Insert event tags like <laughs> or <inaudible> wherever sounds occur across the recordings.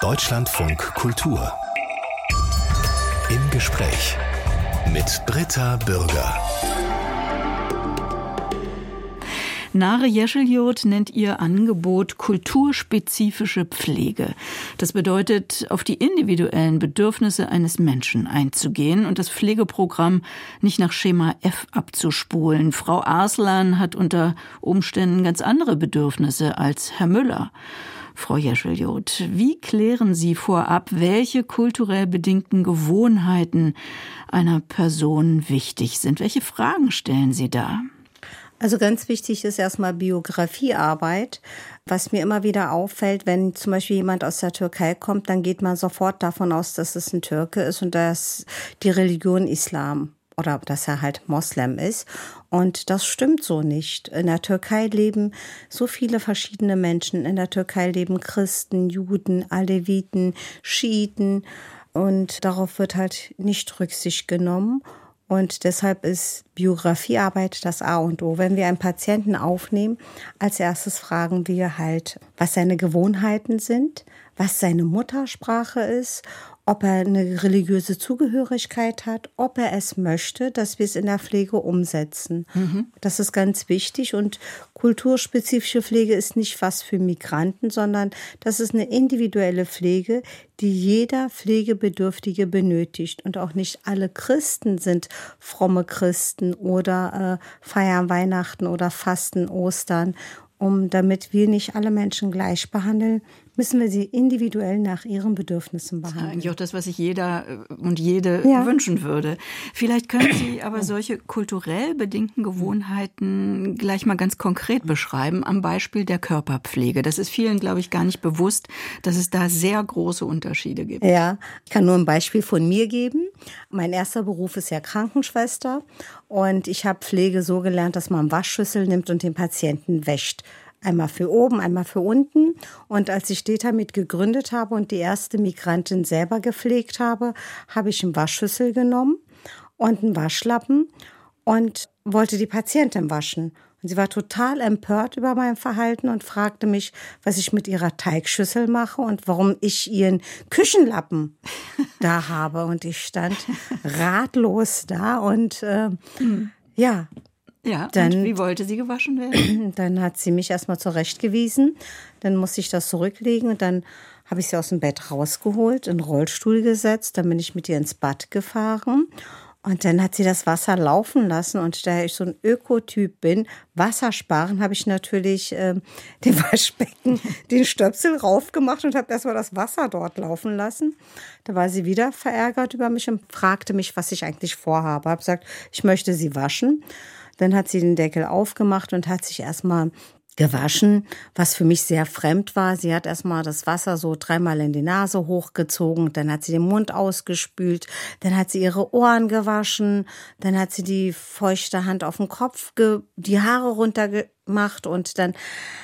Deutschlandfunk Kultur. Im Gespräch mit Britta Bürger. Nare Jescheljod nennt ihr Angebot kulturspezifische Pflege. Das bedeutet, auf die individuellen Bedürfnisse eines Menschen einzugehen und das Pflegeprogramm nicht nach Schema F abzuspulen. Frau Arslan hat unter Umständen ganz andere Bedürfnisse als Herr Müller. Frau Jescheljod, wie klären Sie vorab, welche kulturell bedingten Gewohnheiten einer Person wichtig sind? Welche Fragen stellen Sie da? Also ganz wichtig ist erstmal Biografiearbeit. Was mir immer wieder auffällt, wenn zum Beispiel jemand aus der Türkei kommt, dann geht man sofort davon aus, dass es ein Türke ist und dass die Religion Islam oder dass er halt Moslem ist. Und das stimmt so nicht. In der Türkei leben so viele verschiedene Menschen. In der Türkei leben Christen, Juden, Aleviten, Schiiten. Und darauf wird halt nicht Rücksicht genommen. Und deshalb ist Biografiearbeit das A und O. Wenn wir einen Patienten aufnehmen, als erstes fragen wir halt, was seine Gewohnheiten sind, was seine Muttersprache ist ob er eine religiöse Zugehörigkeit hat, ob er es möchte, dass wir es in der Pflege umsetzen. Mhm. Das ist ganz wichtig und kulturspezifische Pflege ist nicht was für Migranten, sondern das ist eine individuelle Pflege, die jeder Pflegebedürftige benötigt. Und auch nicht alle Christen sind fromme Christen oder äh, feiern Weihnachten oder fasten Ostern um damit wir nicht alle Menschen gleich behandeln, müssen wir sie individuell nach ihren Bedürfnissen behandeln. Das ist eigentlich auch das, was sich jeder äh, und jede ja. wünschen würde. Vielleicht können Sie <clears throat> aber solche kulturell bedingten Gewohnheiten gleich mal ganz konkret beschreiben, am Beispiel der Körperpflege. Das ist vielen, glaube ich, gar nicht bewusst, dass es da sehr große Unterschiede gibt. Ja, ich kann nur ein Beispiel von mir geben. Mein erster Beruf ist ja Krankenschwester und ich habe Pflege so gelernt, dass man Waschschüssel nimmt und den Patienten wäscht. Einmal für oben, einmal für unten. Und als ich Detamit gegründet habe und die erste Migrantin selber gepflegt habe, habe ich einen Waschschüssel genommen und einen Waschlappen und wollte die Patientin waschen. Und sie war total empört über mein Verhalten und fragte mich, was ich mit ihrer Teigschüssel mache und warum ich ihren Küchenlappen <laughs> da habe. Und ich stand ratlos da und äh, hm. ja, ja, dann, wie wollte sie gewaschen werden? <clears throat> Dann hat sie mich erstmal zurechtgewiesen. Dann musste ich das zurücklegen und dann habe ich sie aus dem Bett rausgeholt, in den Rollstuhl gesetzt. Dann bin ich mit ihr ins Bad gefahren. Und dann hat sie das Wasser laufen lassen. Und da ich so ein Ökotyp bin, Wasser sparen, habe ich natürlich <laughs> äh, dem Waschbecken den Stöpsel raufgemacht und habe erstmal das Wasser dort laufen lassen. Da war sie wieder verärgert über mich und fragte mich, was ich eigentlich vorhabe. Ich habe gesagt, ich möchte sie waschen. Dann hat sie den Deckel aufgemacht und hat sich erstmal gewaschen, was für mich sehr fremd war. Sie hat erstmal das Wasser so dreimal in die Nase hochgezogen, dann hat sie den Mund ausgespült, dann hat sie ihre Ohren gewaschen, dann hat sie die feuchte Hand auf den Kopf, die Haare runtergemacht und dann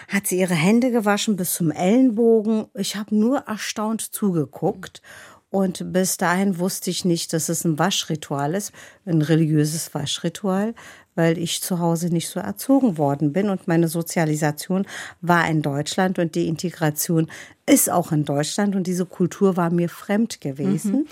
hat sie ihre Hände gewaschen bis zum Ellenbogen. Ich habe nur erstaunt zugeguckt. Und bis dahin wusste ich nicht, dass es ein Waschritual ist, ein religiöses Waschritual, weil ich zu Hause nicht so erzogen worden bin und meine Sozialisation war in Deutschland und die Integration ist auch in Deutschland und diese Kultur war mir fremd gewesen. Mhm.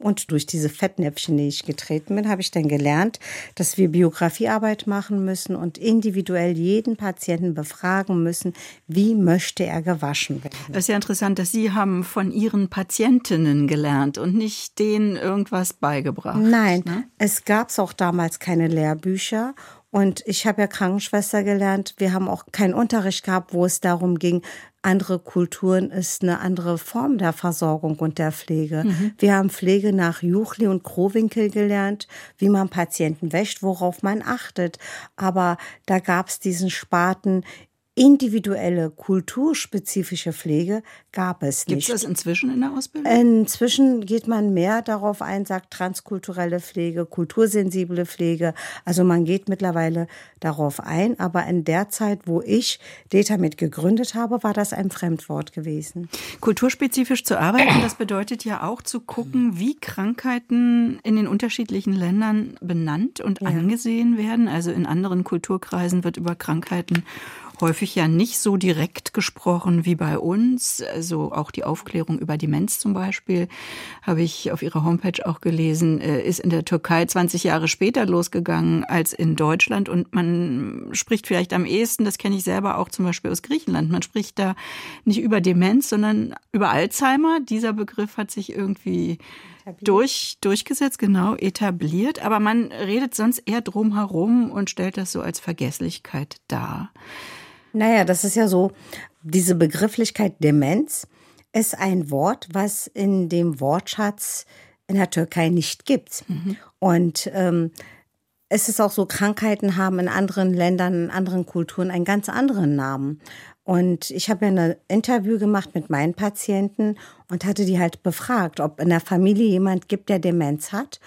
Und durch diese Fettnäpfchen, die ich getreten bin, habe ich dann gelernt, dass wir Biografiearbeit machen müssen und individuell jeden Patienten befragen müssen, wie möchte er gewaschen werden. Das ist ja interessant, dass Sie haben von Ihren Patientinnen gelernt und nicht denen irgendwas beigebracht. Nein, ne? es gab auch damals keine Lehrbücher und ich habe ja Krankenschwester gelernt. Wir haben auch keinen Unterricht gehabt, wo es darum ging, andere Kulturen ist eine andere Form der Versorgung und der Pflege. Mhm. Wir haben Pflege nach Juchli und Krowinkel gelernt, wie man Patienten wäscht, worauf man achtet. Aber da gab es diesen Spaten individuelle, kulturspezifische Pflege gab es nicht. Gibt es das inzwischen in der Ausbildung? Inzwischen geht man mehr darauf ein, sagt transkulturelle Pflege, kultursensible Pflege. Also man geht mittlerweile darauf ein. Aber in der Zeit, wo ich Data mit gegründet habe, war das ein Fremdwort gewesen. Kulturspezifisch zu arbeiten, das bedeutet ja auch zu gucken, wie Krankheiten in den unterschiedlichen Ländern benannt und ja. angesehen werden. Also in anderen Kulturkreisen wird über Krankheiten häufig ja nicht so direkt gesprochen wie bei uns. Also auch die Aufklärung über Demenz zum Beispiel, habe ich auf ihrer Homepage auch gelesen, äh, ist in der Türkei 20 Jahre später losgegangen als in Deutschland. Und man spricht vielleicht am ehesten, das kenne ich selber auch zum Beispiel aus Griechenland, man spricht da nicht über Demenz, sondern über Alzheimer. Dieser Begriff hat sich irgendwie durch, durchgesetzt, genau, etabliert. Aber man redet sonst eher drumherum und stellt das so als Vergesslichkeit dar. Naja, das ist ja so, diese Begrifflichkeit Demenz ist ein Wort, was in dem Wortschatz in der Türkei nicht gibt. Mhm. Und ähm, es ist auch so, Krankheiten haben in anderen Ländern, in anderen Kulturen einen ganz anderen Namen. Und ich habe ja ein Interview gemacht mit meinen Patienten und hatte die halt befragt, ob in der Familie jemand gibt, der Demenz hat.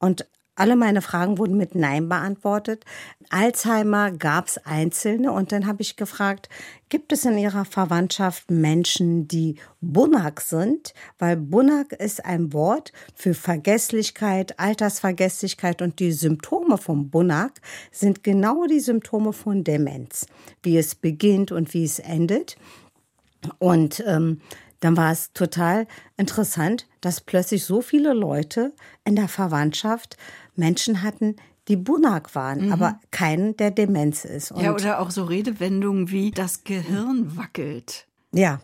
Und alle meine Fragen wurden mit Nein beantwortet. Alzheimer gab es einzelne und dann habe ich gefragt, gibt es in Ihrer Verwandtschaft Menschen, die Bunak sind? Weil Bunak ist ein Wort für Vergesslichkeit, Altersvergesslichkeit und die Symptome von Bunak sind genau die Symptome von Demenz, wie es beginnt und wie es endet. Und ähm, dann war es total interessant, dass plötzlich so viele Leute in der Verwandtschaft Menschen hatten, die Bunak waren, mhm. aber keinen, der Demenz ist. Und ja, oder auch so Redewendungen wie das Gehirn wackelt. Ja.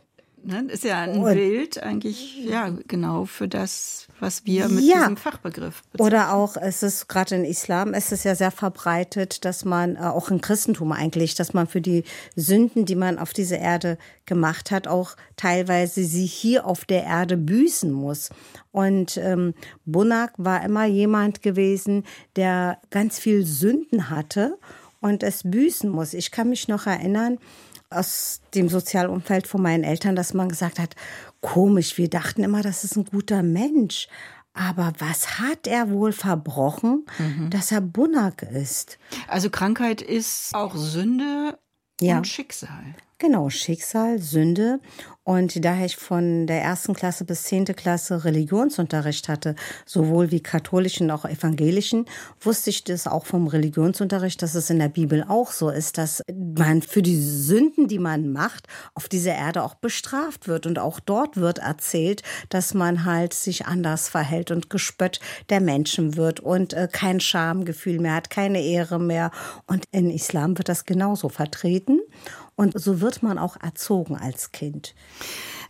Ne? Ist ja ein und, Bild eigentlich, ja, genau für das, was wir mit ja. diesem Fachbegriff bezeichnen. Oder auch, es ist gerade in Islam, es ist ja sehr verbreitet, dass man, äh, auch im Christentum eigentlich, dass man für die Sünden, die man auf dieser Erde gemacht hat, auch teilweise sie hier auf der Erde büßen muss. Und ähm, Bunak war immer jemand gewesen, der ganz viel Sünden hatte und es büßen muss. Ich kann mich noch erinnern, aus dem Sozialumfeld von meinen Eltern, dass man gesagt hat, komisch, wir dachten immer, das ist ein guter Mensch. Aber was hat er wohl verbrochen, mhm. dass er Bunak ist? Also Krankheit ist auch Sünde ja. und Schicksal. Genau, Schicksal, Sünde. Und da ich von der ersten Klasse bis zehnte Klasse Religionsunterricht hatte, sowohl wie katholischen auch evangelischen, wusste ich das auch vom Religionsunterricht, dass es in der Bibel auch so ist, dass man für die Sünden, die man macht, auf dieser Erde auch bestraft wird. Und auch dort wird erzählt, dass man halt sich anders verhält und gespött der Menschen wird und äh, kein Schamgefühl mehr hat, keine Ehre mehr. Und in Islam wird das genauso vertreten. Und so wird man auch erzogen als Kind.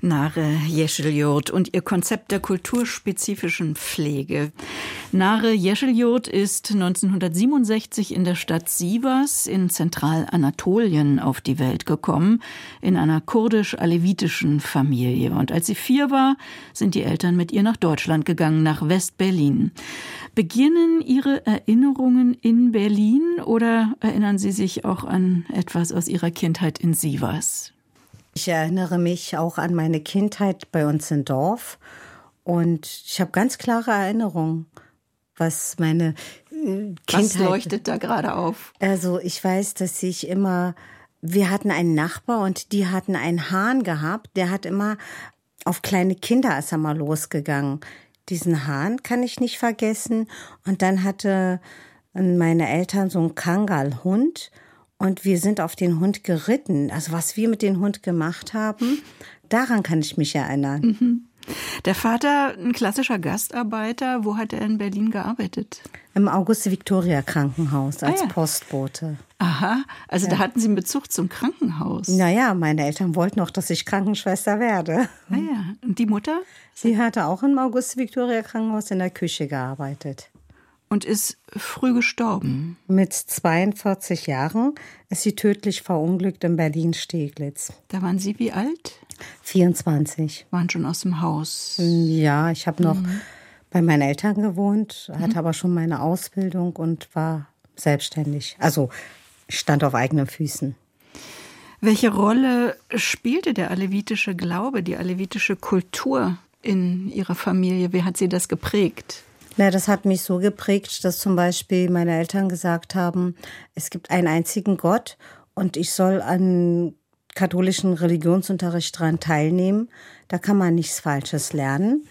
Nare Jescheljot und ihr Konzept der kulturspezifischen Pflege. Nare Jescheljot ist 1967 in der Stadt Sivas in Zentralanatolien auf die Welt gekommen, in einer kurdisch-alevitischen Familie. Und als sie vier war, sind die Eltern mit ihr nach Deutschland gegangen, nach West-Berlin. Beginnen Ihre Erinnerungen in Berlin oder erinnern Sie sich auch an etwas aus Ihrer Kindheit in Sivas? Ich erinnere mich auch an meine Kindheit bei uns im Dorf und ich habe ganz klare Erinnerungen, was meine äh, Kindheit. Was leuchtet da gerade auf? Also ich weiß, dass ich immer, wir hatten einen Nachbar und die hatten einen Hahn gehabt, der hat immer auf kleine Kinder ist er mal losgegangen. Diesen Hahn kann ich nicht vergessen. Und dann hatte meine Eltern so einen Kangalhund und wir sind auf den Hund geritten. Also was wir mit dem Hund gemacht haben, daran kann ich mich erinnern. Mhm. Der Vater, ein klassischer Gastarbeiter, wo hat er in Berlin gearbeitet? Im Auguste-Victoria-Krankenhaus als ah, ja. Postbote. Aha, also ja. da hatten Sie einen Bezug zum Krankenhaus. Naja, meine Eltern wollten auch, dass ich Krankenschwester werde. Ah ja, und die Mutter? Sie hatte auch im Auguste-Victoria-Krankenhaus in der Küche gearbeitet und ist früh gestorben. Mit 42 Jahren ist sie tödlich verunglückt in Berlin-Steglitz. Da waren Sie wie alt? 24. Waren schon aus dem Haus? Ja, ich habe noch mhm. bei meinen Eltern gewohnt, hatte mhm. aber schon meine Ausbildung und war selbstständig. Also stand auf eigenen Füßen. Welche Rolle spielte der alevitische Glaube, die alevitische Kultur in Ihrer Familie? Wie hat sie das geprägt? Na, das hat mich so geprägt, dass zum Beispiel meine Eltern gesagt haben, es gibt einen einzigen Gott und ich soll an katholischen Religionsunterricht dran teilnehmen. Da kann man nichts Falsches lernen.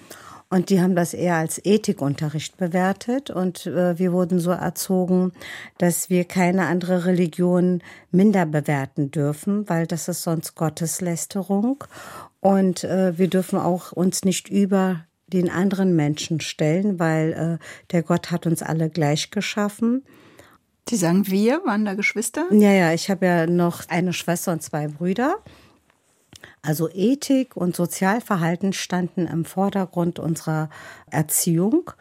Und die haben das eher als Ethikunterricht bewertet. Und äh, wir wurden so erzogen, dass wir keine andere Religion minder bewerten dürfen, weil das ist sonst Gotteslästerung. Und äh, wir dürfen auch uns nicht über den anderen Menschen stellen, weil äh, der Gott hat uns alle gleich geschaffen. Sie sagen wir, waren da Geschwister? Ja, ja, ich habe ja noch eine Schwester und zwei Brüder. Also Ethik und Sozialverhalten standen im Vordergrund unserer Erziehung.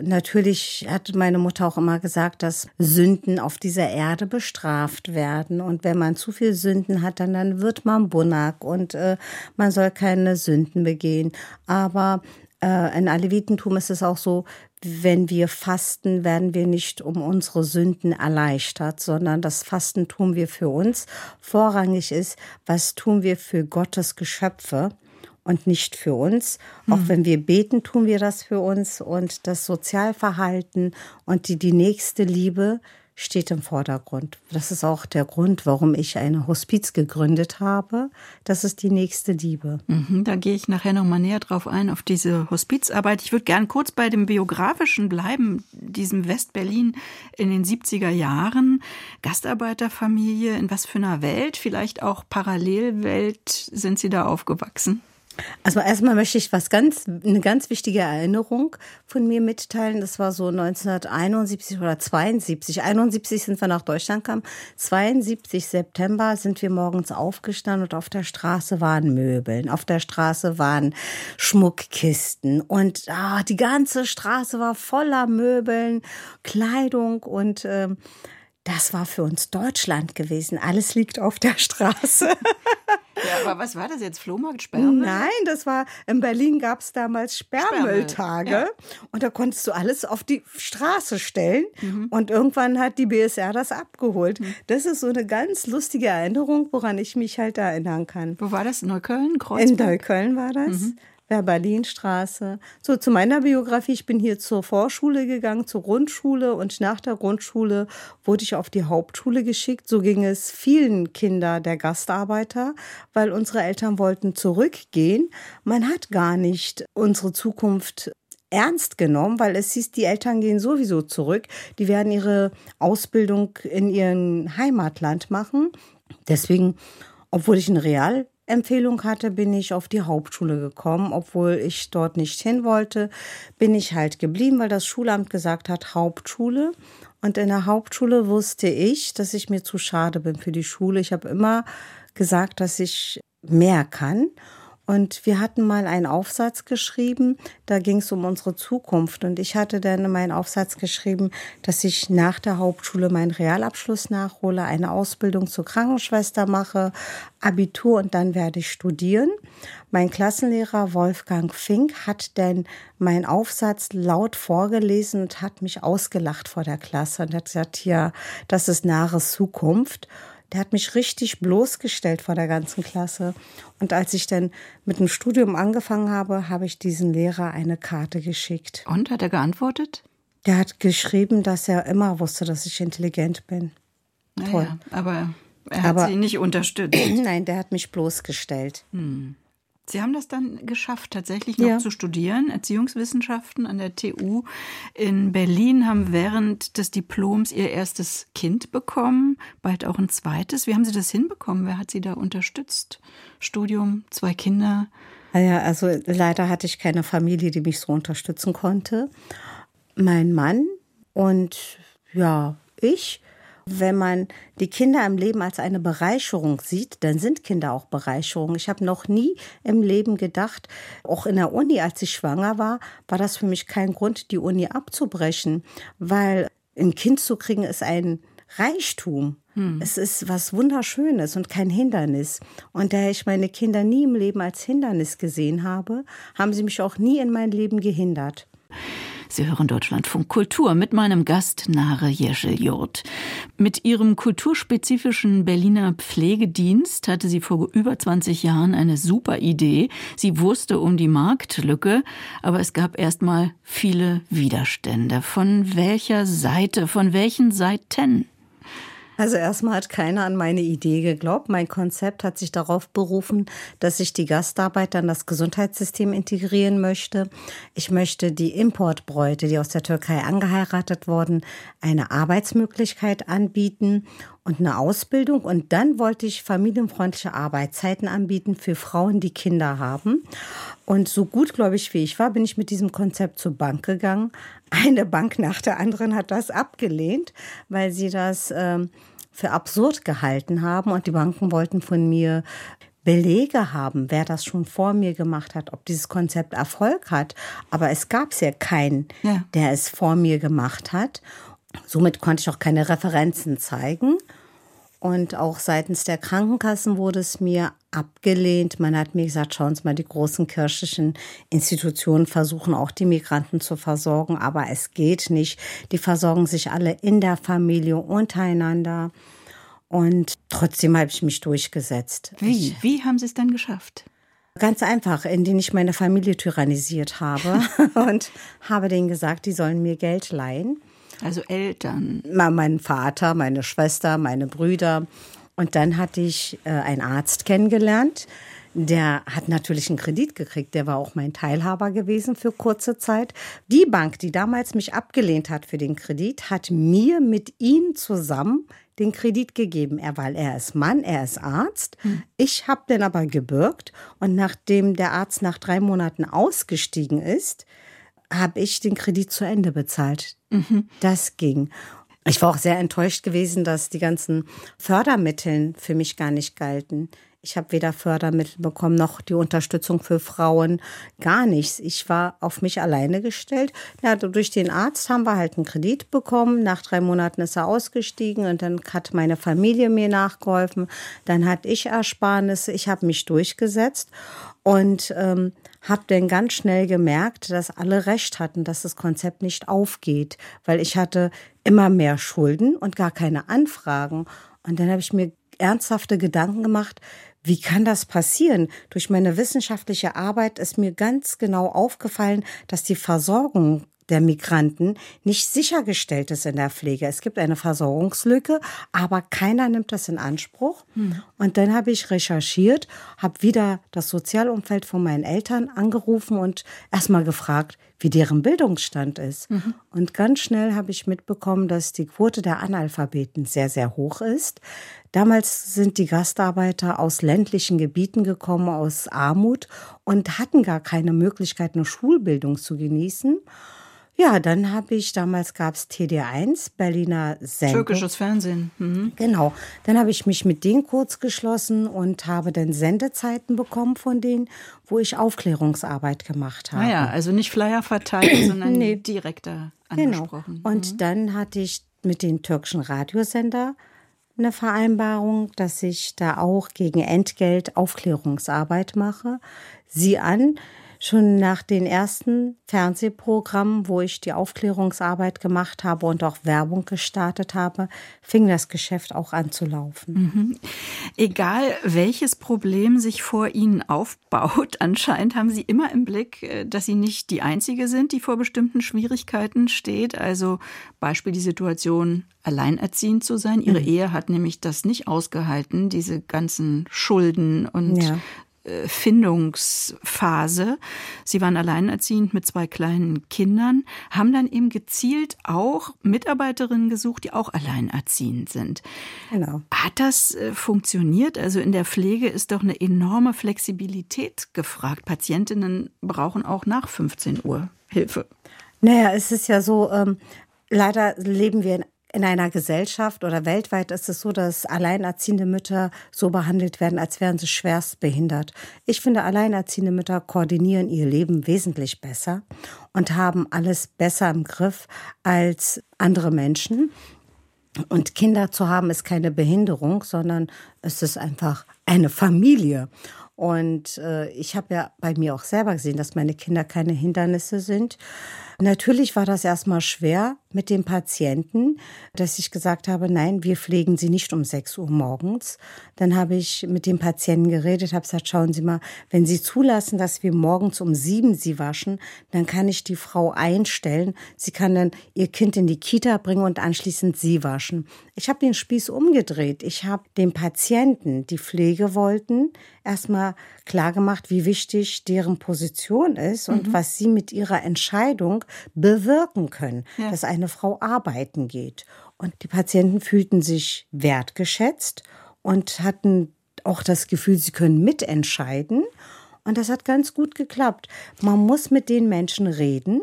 Natürlich hat meine Mutter auch immer gesagt, dass Sünden auf dieser Erde bestraft werden. Und wenn man zu viel Sünden hat, dann, dann wird man Bunak und äh, man soll keine Sünden begehen. Aber äh, in Alevitentum ist es auch so, wenn wir fasten, werden wir nicht um unsere Sünden erleichtert, sondern das Fasten tun wir für uns. Vorrangig ist, was tun wir für Gottes Geschöpfe und nicht für uns. Auch mhm. wenn wir beten, tun wir das für uns. Und das Sozialverhalten und die, die nächste Liebe steht im Vordergrund. Das ist auch der Grund, warum ich eine Hospiz gegründet habe. Das ist die nächste Liebe. Mhm, da gehe ich nachher noch mal näher drauf ein, auf diese Hospizarbeit. Ich würde gern kurz bei dem Biografischen bleiben, diesem Westberlin in den 70er Jahren. Gastarbeiterfamilie, in was für einer Welt, vielleicht auch Parallelwelt sind Sie da aufgewachsen? Also erstmal möchte ich was ganz, eine ganz wichtige Erinnerung von mir mitteilen. Das war so 1971 oder 72. 71 sind wir nach Deutschland gekommen. 72 September sind wir morgens aufgestanden und auf der Straße waren Möbeln. Auf der Straße waren Schmuckkisten und ah, die ganze Straße war voller Möbeln, Kleidung und ähm, das war für uns Deutschland gewesen. Alles liegt auf der Straße. <laughs> Ja, aber was war das jetzt? Flohmarkt, Sperrmüll? Nein, das war, in Berlin gab es damals Sperrmülltage. Ja. Und da konntest du alles auf die Straße stellen. Mhm. Und irgendwann hat die BSR das abgeholt. Mhm. Das ist so eine ganz lustige Erinnerung, woran ich mich halt erinnern kann. Wo war das? Neukölln? Kreuzberg? In Neukölln war das. Mhm. Berlinstraße. So, zu meiner Biografie. Ich bin hier zur Vorschule gegangen, zur Grundschule und nach der Grundschule wurde ich auf die Hauptschule geschickt. So ging es vielen Kindern der Gastarbeiter, weil unsere Eltern wollten zurückgehen. Man hat gar nicht unsere Zukunft ernst genommen, weil es hieß, die Eltern gehen sowieso zurück. Die werden ihre Ausbildung in ihrem Heimatland machen. Deswegen, obwohl ich ein Real Empfehlung hatte, bin ich auf die Hauptschule gekommen. Obwohl ich dort nicht hin wollte, bin ich halt geblieben, weil das Schulamt gesagt hat, Hauptschule. Und in der Hauptschule wusste ich, dass ich mir zu schade bin für die Schule. Ich habe immer gesagt, dass ich mehr kann. Und wir hatten mal einen Aufsatz geschrieben, da ging es um unsere Zukunft. Und ich hatte dann meinen Aufsatz geschrieben, dass ich nach der Hauptschule meinen Realabschluss nachhole, eine Ausbildung zur Krankenschwester mache, Abitur und dann werde ich studieren. Mein Klassenlehrer Wolfgang Fink hat denn meinen Aufsatz laut vorgelesen und hat mich ausgelacht vor der Klasse und hat gesagt, ja, das ist nahe Zukunft der hat mich richtig bloßgestellt vor der ganzen Klasse. Und als ich dann mit dem Studium angefangen habe, habe ich diesen Lehrer eine Karte geschickt. Und hat er geantwortet? Der hat geschrieben, dass er immer wusste, dass ich intelligent bin. Toll. Aber er hat aber, sie nicht unterstützt. <clears throat> Nein, der hat mich bloßgestellt. Hm. Sie haben das dann geschafft, tatsächlich noch ja. zu studieren, Erziehungswissenschaften an der TU in Berlin, haben während des Diploms Ihr erstes Kind bekommen, bald auch ein zweites. Wie haben Sie das hinbekommen? Wer hat Sie da unterstützt? Studium, zwei Kinder? Naja, also leider hatte ich keine Familie, die mich so unterstützen konnte. Mein Mann und ja, ich wenn man die Kinder im Leben als eine Bereicherung sieht, dann sind Kinder auch Bereicherung. Ich habe noch nie im Leben gedacht, auch in der Uni, als ich schwanger war, war das für mich kein Grund, die Uni abzubrechen, weil ein Kind zu kriegen ist ein Reichtum. Hm. Es ist was Wunderschönes und kein Hindernis. Und da ich meine Kinder nie im Leben als Hindernis gesehen habe, haben sie mich auch nie in mein Leben gehindert. Sie hören Deutschlandfunk Kultur mit meinem Gast Nare Jescheljurt. Mit ihrem kulturspezifischen Berliner Pflegedienst hatte sie vor über 20 Jahren eine super Idee. Sie wusste um die Marktlücke, aber es gab erstmal viele Widerstände. Von welcher Seite, von welchen Seiten? Also erstmal hat keiner an meine Idee geglaubt. Mein Konzept hat sich darauf berufen, dass ich die Gastarbeiter in das Gesundheitssystem integrieren möchte. Ich möchte die Importbräute, die aus der Türkei angeheiratet wurden, eine Arbeitsmöglichkeit anbieten und eine Ausbildung. Und dann wollte ich familienfreundliche Arbeitszeiten anbieten für Frauen, die Kinder haben. Und so gut, glaube ich, wie ich war, bin ich mit diesem Konzept zur Bank gegangen. Eine Bank nach der anderen hat das abgelehnt, weil sie das ähm, für absurd gehalten haben. Und die Banken wollten von mir Belege haben, wer das schon vor mir gemacht hat, ob dieses Konzept Erfolg hat. Aber es gab ja keinen, ja. der es vor mir gemacht hat. Somit konnte ich auch keine Referenzen zeigen. Und auch seitens der Krankenkassen wurde es mir abgelehnt. Man hat mir gesagt, schauen Sie mal, die großen kirchlichen Institutionen versuchen auch die Migranten zu versorgen, aber es geht nicht. Die versorgen sich alle in der Familie untereinander. Und trotzdem habe ich mich durchgesetzt. Wie? Wie haben Sie es dann geschafft? Ganz einfach, indem ich meine Familie tyrannisiert habe <laughs> und habe denen gesagt, die sollen mir Geld leihen. Also Eltern. Mein Vater, meine Schwester, meine Brüder. Und dann hatte ich äh, einen Arzt kennengelernt. Der hat natürlich einen Kredit gekriegt. Der war auch mein Teilhaber gewesen für kurze Zeit. Die Bank, die damals mich abgelehnt hat für den Kredit, hat mir mit ihm zusammen den Kredit gegeben. Er, weil er ist Mann, er ist Arzt. Hm. Ich habe den aber gebürgt. Und nachdem der Arzt nach drei Monaten ausgestiegen ist, habe ich den Kredit zu Ende bezahlt. Mhm. Das ging. Ich war auch sehr enttäuscht gewesen, dass die ganzen Fördermittel für mich gar nicht galten. Ich habe weder Fördermittel bekommen noch die Unterstützung für Frauen, gar nichts. Ich war auf mich alleine gestellt. Ja, durch den Arzt haben wir halt einen Kredit bekommen. Nach drei Monaten ist er ausgestiegen und dann hat meine Familie mir nachgeholfen. Dann hatte ich Ersparnisse. Ich habe mich durchgesetzt und ähm, habe dann ganz schnell gemerkt, dass alle recht hatten, dass das Konzept nicht aufgeht, weil ich hatte immer mehr Schulden und gar keine Anfragen. Und dann habe ich mir ernsthafte Gedanken gemacht, wie kann das passieren? Durch meine wissenschaftliche Arbeit ist mir ganz genau aufgefallen, dass die Versorgung der Migranten nicht sichergestellt ist in der Pflege. Es gibt eine Versorgungslücke, aber keiner nimmt das in Anspruch. Hm. Und dann habe ich recherchiert, habe wieder das Sozialumfeld von meinen Eltern angerufen und erstmal gefragt, wie deren Bildungsstand ist. Mhm. Und ganz schnell habe ich mitbekommen, dass die Quote der Analphabeten sehr, sehr hoch ist. Damals sind die Gastarbeiter aus ländlichen Gebieten gekommen, aus Armut und hatten gar keine Möglichkeit, eine Schulbildung zu genießen. Ja, dann habe ich, damals gab es TD1, Berliner Sendung. Türkisches Fernsehen. Mhm. Genau. Dann habe ich mich mit denen kurz geschlossen und habe dann Sendezeiten bekommen von denen, wo ich Aufklärungsarbeit gemacht habe. Naja, ah also nicht Flyer verteilt, <clears throat> sondern nee. direkter genau. angesprochen. Genau. Und mhm. dann hatte ich mit den türkischen Radiosender eine Vereinbarung, dass ich da auch gegen Entgelt Aufklärungsarbeit mache. Sie an, schon nach den ersten Fernsehprogrammen, wo ich die Aufklärungsarbeit gemacht habe und auch Werbung gestartet habe, fing das Geschäft auch an zu laufen. Mhm. Egal welches Problem sich vor Ihnen aufbaut, <laughs> anscheinend haben Sie immer im Blick, äh, dass Sie nicht die Einzige sind, die vor bestimmten Schwierigkeiten steht. Also Beispiel die Situation, alleinerziehend zu sein. Ihre mhm. Ehe hat nämlich das nicht ausgehalten, diese ganzen Schulden und ja. Äh, Findungsphase. Sie waren alleinerziehend mit zwei kleinen Kindern, haben dann eben gezielt auch Mitarbeiterinnen gesucht, die auch alleinerziehend sind. Genau. Hat das äh, funktioniert? Also in der Pflege ist doch eine enorme Flexibilität gefragt. Patientinnen brauchen auch nach 15 Uhr Hilfe. Naja, es ist ja so, ähm, leider leben wir in in einer Gesellschaft oder weltweit ist es so, dass alleinerziehende Mütter so behandelt werden, als wären sie schwerst behindert. Ich finde, alleinerziehende Mütter koordinieren ihr Leben wesentlich besser und haben alles besser im Griff als andere Menschen. Und Kinder zu haben ist keine Behinderung, sondern es ist einfach eine Familie. Und äh, ich habe ja bei mir auch selber gesehen, dass meine Kinder keine Hindernisse sind. Natürlich war das erstmal schwer, mit dem Patienten, dass ich gesagt habe, nein, wir pflegen Sie nicht um 6 Uhr morgens. Dann habe ich mit dem Patienten geredet, habe gesagt, schauen Sie mal, wenn Sie zulassen, dass wir morgens um 7 Sie waschen, dann kann ich die Frau einstellen. Sie kann dann ihr Kind in die Kita bringen und anschließend Sie waschen. Ich habe den Spieß umgedreht. Ich habe dem Patienten, die Pflege wollten, erstmal klargemacht, wie wichtig deren Position ist und mhm. was sie mit ihrer Entscheidung bewirken können, ja. dass eine Frau arbeiten geht. Und die Patienten fühlten sich wertgeschätzt und hatten auch das Gefühl, sie können mitentscheiden. Und das hat ganz gut geklappt. Man muss mit den Menschen reden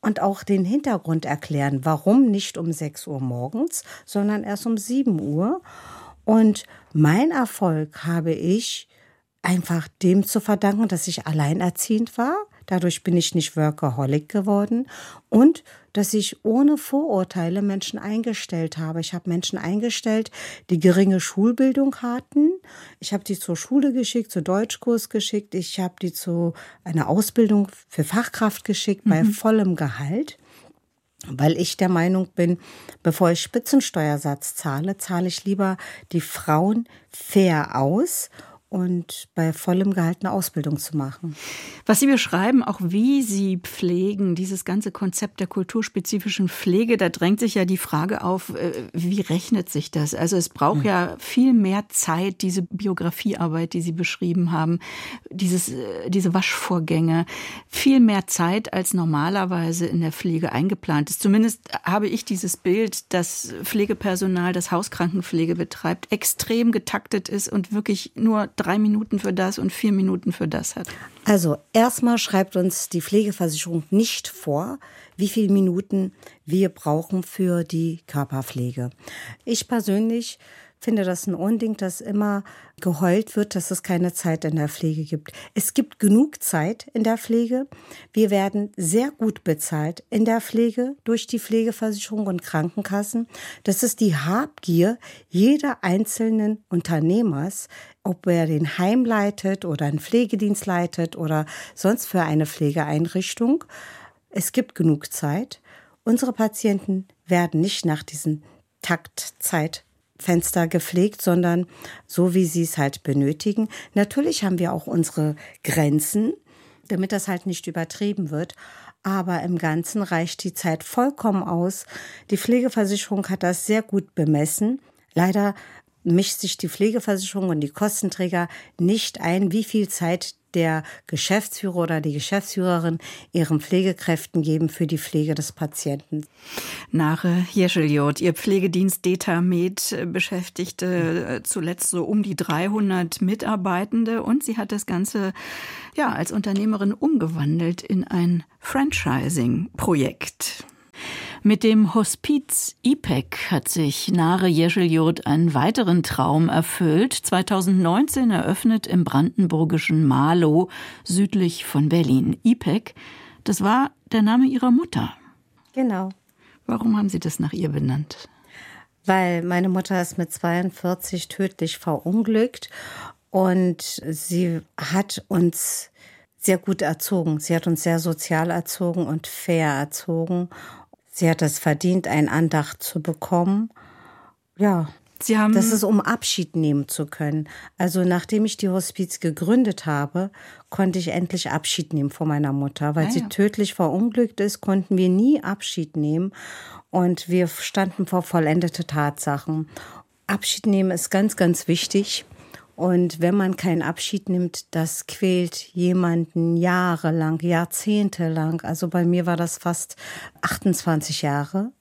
und auch den Hintergrund erklären, warum nicht um 6 Uhr morgens, sondern erst um 7 Uhr. Und mein Erfolg habe ich einfach dem zu verdanken, dass ich alleinerziehend war. Dadurch bin ich nicht Workaholic geworden und dass ich ohne Vorurteile Menschen eingestellt habe. Ich habe Menschen eingestellt, die geringe Schulbildung hatten. Ich habe die zur Schule geschickt, zu Deutschkurs geschickt. Ich habe die zu einer Ausbildung für Fachkraft geschickt mhm. bei vollem Gehalt weil ich der Meinung bin, bevor ich Spitzensteuersatz zahle, zahle ich lieber die Frauen fair aus und bei vollem Gehalt eine Ausbildung zu machen. Was Sie beschreiben, auch wie Sie pflegen, dieses ganze Konzept der kulturspezifischen Pflege, da drängt sich ja die Frage auf, äh, wie rechnet sich das? Also es braucht ja viel mehr Zeit, diese Biografiearbeit, die Sie beschrieben haben, dieses, äh, diese Waschvorgänge, viel mehr Zeit, als normalerweise in der Pflege eingeplant ist. Zumindest habe ich dieses Bild, dass Pflegepersonal, das Hauskrankenpflege betreibt, extrem getaktet ist und wirklich nur drei Minuten für das und vier Minuten für das hat? Also erstmal schreibt uns die Pflegeversicherung nicht vor, wie viele Minuten wir brauchen für die Körperpflege. Ich persönlich finde das ein Unding, dass immer geheult wird, dass es keine Zeit in der Pflege gibt. Es gibt genug Zeit in der Pflege. Wir werden sehr gut bezahlt in der Pflege durch die Pflegeversicherung und Krankenkassen. Das ist die Habgier jeder einzelnen Unternehmers, ob er den Heim leitet oder einen Pflegedienst leitet oder sonst für eine Pflegeeinrichtung. Es gibt genug Zeit. Unsere Patienten werden nicht nach diesen Taktzeit Fenster gepflegt, sondern so, wie sie es halt benötigen. Natürlich haben wir auch unsere Grenzen, damit das halt nicht übertrieben wird. Aber im Ganzen reicht die Zeit vollkommen aus. Die Pflegeversicherung hat das sehr gut bemessen. Leider mischt sich die Pflegeversicherung und die Kostenträger nicht ein, wie viel Zeit der Geschäftsführer oder die Geschäftsführerin ihren Pflegekräften geben für die Pflege des Patienten. Nare Jescheljot, Ihr Pflegedienst Detamed beschäftigte äh, zuletzt so um die 300 Mitarbeitende und sie hat das Ganze ja als Unternehmerin umgewandelt in ein Franchising-Projekt. Mit dem Hospiz IPEC hat sich Nare Jescheljod einen weiteren Traum erfüllt. 2019 eröffnet im brandenburgischen Marlow südlich von Berlin. IPEC, das war der Name ihrer Mutter. Genau. Warum haben Sie das nach ihr benannt? Weil meine Mutter ist mit 42 tödlich verunglückt und sie hat uns sehr gut erzogen. Sie hat uns sehr sozial erzogen und fair erzogen. Sie hat es verdient, ein Andacht zu bekommen. Ja. Sie haben das ist, um Abschied nehmen zu können. Also nachdem ich die Hospiz gegründet habe, konnte ich endlich Abschied nehmen von meiner Mutter, weil ah, ja. sie tödlich verunglückt ist, konnten wir nie Abschied nehmen und wir standen vor vollendete Tatsachen. Abschied nehmen ist ganz, ganz wichtig. Und wenn man keinen Abschied nimmt, das quält jemanden jahrelang, jahrzehntelang. Also bei mir war das fast 28 Jahre.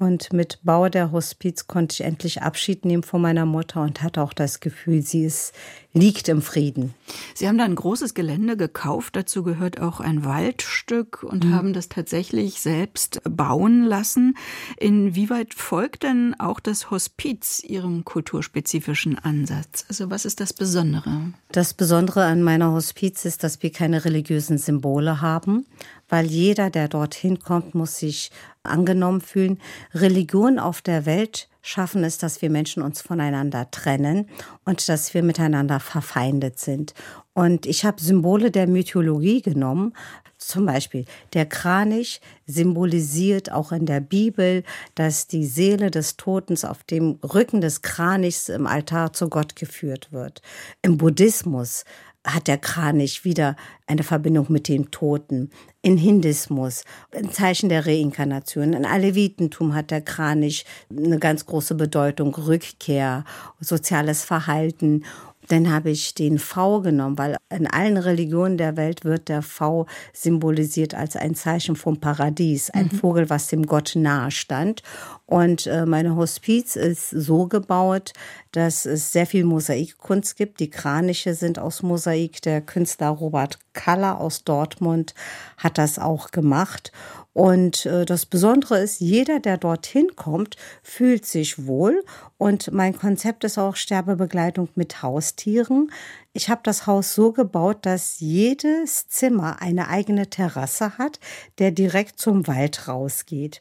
Und mit Bau der Hospiz konnte ich endlich Abschied nehmen von meiner Mutter und hatte auch das Gefühl, sie ist, liegt im Frieden. Sie haben da ein großes Gelände gekauft, dazu gehört auch ein Waldstück und mhm. haben das tatsächlich selbst bauen lassen. Inwieweit folgt denn auch das Hospiz Ihrem kulturspezifischen Ansatz? Also was ist das Besondere? Das Besondere an meiner Hospiz ist, dass wir keine religiösen Symbole haben, weil jeder, der dorthin kommt, muss sich angenommen fühlen. Religion auf der Welt schaffen es, dass wir Menschen uns voneinander trennen und dass wir miteinander verfeindet sind. Und ich habe Symbole der Mythologie genommen. Zum Beispiel der Kranich symbolisiert auch in der Bibel, dass die Seele des Toten auf dem Rücken des Kranichs im Altar zu Gott geführt wird. Im Buddhismus hat der Kranich wieder eine Verbindung mit dem Toten. In Hindismus ein Zeichen der Reinkarnation. In Alevitentum hat der Kranich eine ganz große Bedeutung, Rückkehr, soziales Verhalten. Dann habe ich den V genommen, weil in allen Religionen der Welt wird der V symbolisiert als ein Zeichen vom Paradies, ein mhm. Vogel, was dem Gott nahe stand. Und äh, meine Hospiz ist so gebaut, dass es sehr viel Mosaikkunst gibt. Die Kraniche sind aus Mosaik. Der Künstler Robert Kaller aus Dortmund hat das auch gemacht. Und äh, das Besondere ist, jeder, der dorthin kommt, fühlt sich wohl. Und mein Konzept ist auch Sterbebegleitung mit Haustieren. Ich habe das Haus so gebaut, dass jedes Zimmer eine eigene Terrasse hat, der direkt zum Wald rausgeht.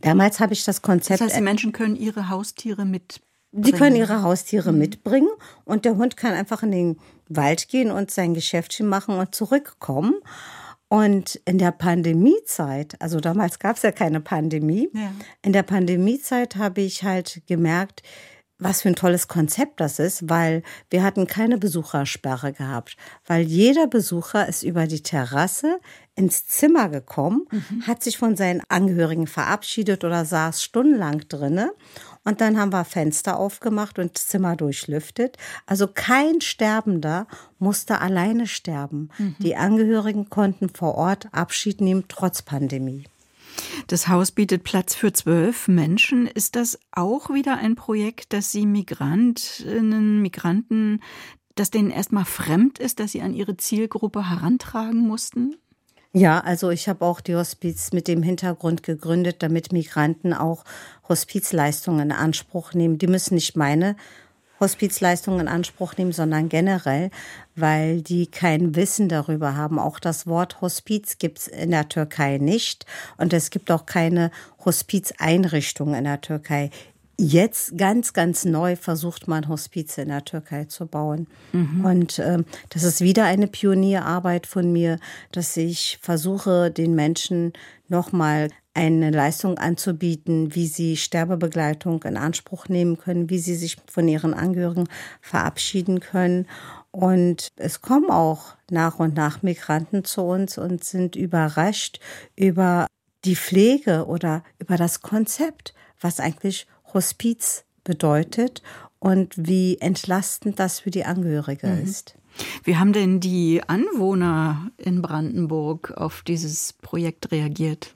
Damals habe ich das Konzept. Das heißt, die Menschen können ihre Haustiere mit Sie können ihre Haustiere mitbringen und der Hund kann einfach in den Wald gehen und sein Geschäftchen machen und zurückkommen. Und in der Pandemiezeit, also damals gab es ja keine Pandemie, ja. in der Pandemiezeit habe ich halt gemerkt, was für ein tolles Konzept das ist, weil wir hatten keine Besuchersperre gehabt, weil jeder Besucher ist über die Terrasse ins Zimmer gekommen, mhm. hat sich von seinen Angehörigen verabschiedet oder saß stundenlang drinne und dann haben wir Fenster aufgemacht und das Zimmer durchlüftet. Also kein Sterbender musste alleine sterben. Mhm. Die Angehörigen konnten vor Ort Abschied nehmen, trotz Pandemie. Das Haus bietet Platz für zwölf Menschen. Ist das auch wieder ein Projekt, das Sie Migrantinnen, Migranten, das denen erstmal fremd ist, dass sie an ihre Zielgruppe herantragen mussten? Ja, also ich habe auch die Hospiz mit dem Hintergrund gegründet, damit Migranten auch Hospizleistungen in Anspruch nehmen. Die müssen nicht meine Hospizleistungen in Anspruch nehmen, sondern generell, weil die kein Wissen darüber haben. Auch das Wort Hospiz gibt es in der Türkei nicht und es gibt auch keine Hospizeinrichtungen in der Türkei. Jetzt ganz, ganz neu versucht man Hospize in der Türkei zu bauen. Mhm. Und äh, das ist wieder eine Pionierarbeit von mir, dass ich versuche, den Menschen nochmal eine Leistung anzubieten, wie sie Sterbebegleitung in Anspruch nehmen können, wie sie sich von ihren Angehörigen verabschieden können. Und es kommen auch nach und nach Migranten zu uns und sind überrascht über die Pflege oder über das Konzept, was eigentlich Hospiz bedeutet und wie entlastend das für die Angehörige mhm. ist. Wie haben denn die Anwohner in Brandenburg auf dieses Projekt reagiert?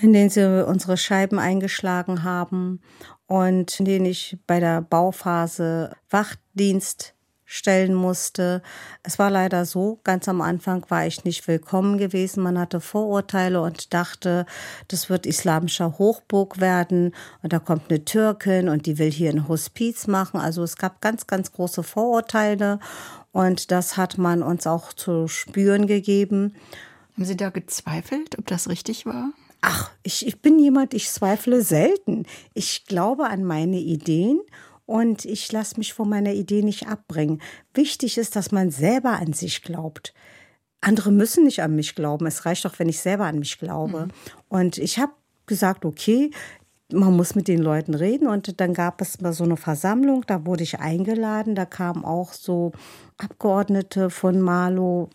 In denen sie unsere Scheiben eingeschlagen haben und in denen ich bei der Bauphase Wachdienst stellen musste. Es war leider so, ganz am Anfang war ich nicht willkommen gewesen. Man hatte Vorurteile und dachte, das wird islamischer Hochburg werden und da kommt eine Türkin und die will hier ein Hospiz machen. Also es gab ganz, ganz große Vorurteile und das hat man uns auch zu spüren gegeben. Haben Sie da gezweifelt, ob das richtig war? Ach, ich, ich bin jemand, ich zweifle selten. Ich glaube an meine Ideen und ich lasse mich von meiner Idee nicht abbringen. Wichtig ist, dass man selber an sich glaubt. Andere müssen nicht an mich glauben. Es reicht doch, wenn ich selber an mich glaube. Mhm. Und ich habe gesagt, okay, man muss mit den Leuten reden. Und dann gab es mal so eine Versammlung, da wurde ich eingeladen. Da kamen auch so Abgeordnete von Malo,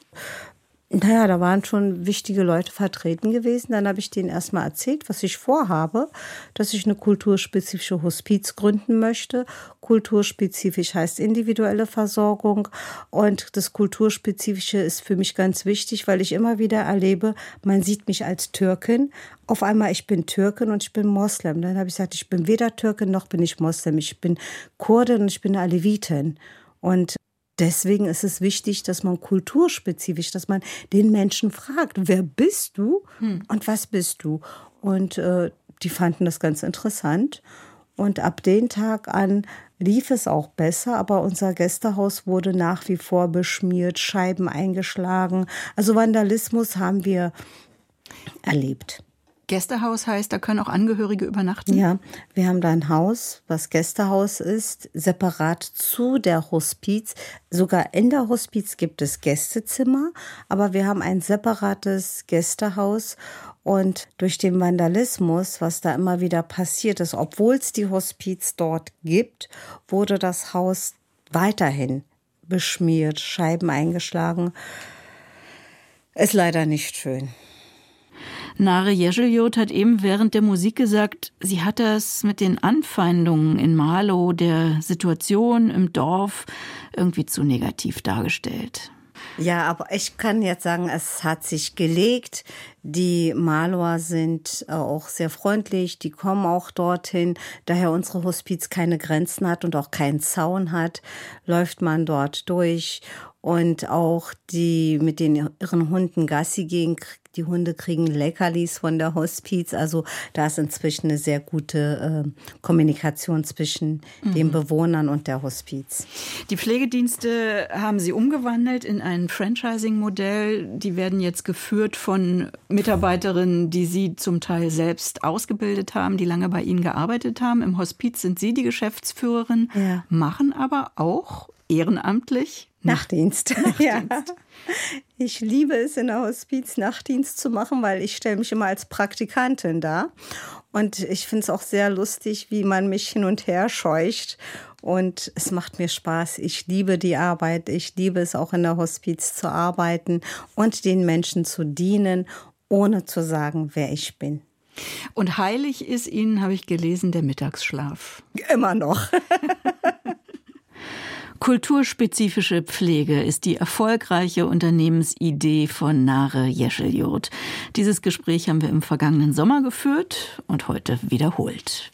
naja, da waren schon wichtige Leute vertreten gewesen. Dann habe ich denen erstmal erzählt, was ich vorhabe, dass ich eine kulturspezifische Hospiz gründen möchte. Kulturspezifisch heißt individuelle Versorgung. Und das Kulturspezifische ist für mich ganz wichtig, weil ich immer wieder erlebe, man sieht mich als Türkin. Auf einmal, ich bin Türkin und ich bin Moslem. Dann habe ich gesagt, ich bin weder Türkin noch bin ich Moslem. Ich bin Kurdin und ich bin Alevitin. Und Deswegen ist es wichtig, dass man kulturspezifisch, dass man den Menschen fragt, wer bist du hm. und was bist du? Und äh, die fanden das ganz interessant. Und ab dem Tag an lief es auch besser, aber unser Gästehaus wurde nach wie vor beschmiert, Scheiben eingeschlagen. Also Vandalismus haben wir erlebt. Gästehaus heißt, da können auch Angehörige übernachten? Ja, wir haben da ein Haus, was Gästehaus ist, separat zu der Hospiz. Sogar in der Hospiz gibt es Gästezimmer, aber wir haben ein separates Gästehaus. Und durch den Vandalismus, was da immer wieder passiert ist, obwohl es die Hospiz dort gibt, wurde das Haus weiterhin beschmiert, Scheiben eingeschlagen. Ist leider nicht schön. Nare Jescheljot hat eben während der Musik gesagt, sie hat das mit den Anfeindungen in Marlow, der Situation im Dorf, irgendwie zu negativ dargestellt. Ja, aber ich kann jetzt sagen, es hat sich gelegt. Die Malor sind auch sehr freundlich, die kommen auch dorthin. Daher unsere Hospiz keine Grenzen hat und auch keinen Zaun hat, läuft man dort durch. Und auch die mit den ihren Hunden Gassi gehen, die Hunde kriegen Leckerlis von der Hospiz. Also da ist inzwischen eine sehr gute äh, Kommunikation zwischen mhm. den Bewohnern und der Hospiz. Die Pflegedienste haben Sie umgewandelt in ein Franchising-Modell. Die werden jetzt geführt von Mitarbeiterinnen, die Sie zum Teil selbst ausgebildet haben, die lange bei Ihnen gearbeitet haben. Im Hospiz sind Sie die Geschäftsführerin, ja. machen aber auch ehrenamtlich Nachtdienst. <laughs> Nachtdienst. Ja. Ich liebe es, in der Hospiz Nachtdienst zu machen, weil ich stelle mich immer als Praktikantin da. Und ich finde es auch sehr lustig, wie man mich hin und her scheucht. Und es macht mir Spaß. Ich liebe die Arbeit. Ich liebe es auch in der Hospiz zu arbeiten und den Menschen zu dienen, ohne zu sagen, wer ich bin. Und heilig ist Ihnen, habe ich gelesen, der Mittagsschlaf. Immer noch. <laughs> Kulturspezifische Pflege ist die erfolgreiche Unternehmensidee von Nare Jescheljot. Dieses Gespräch haben wir im vergangenen Sommer geführt und heute wiederholt.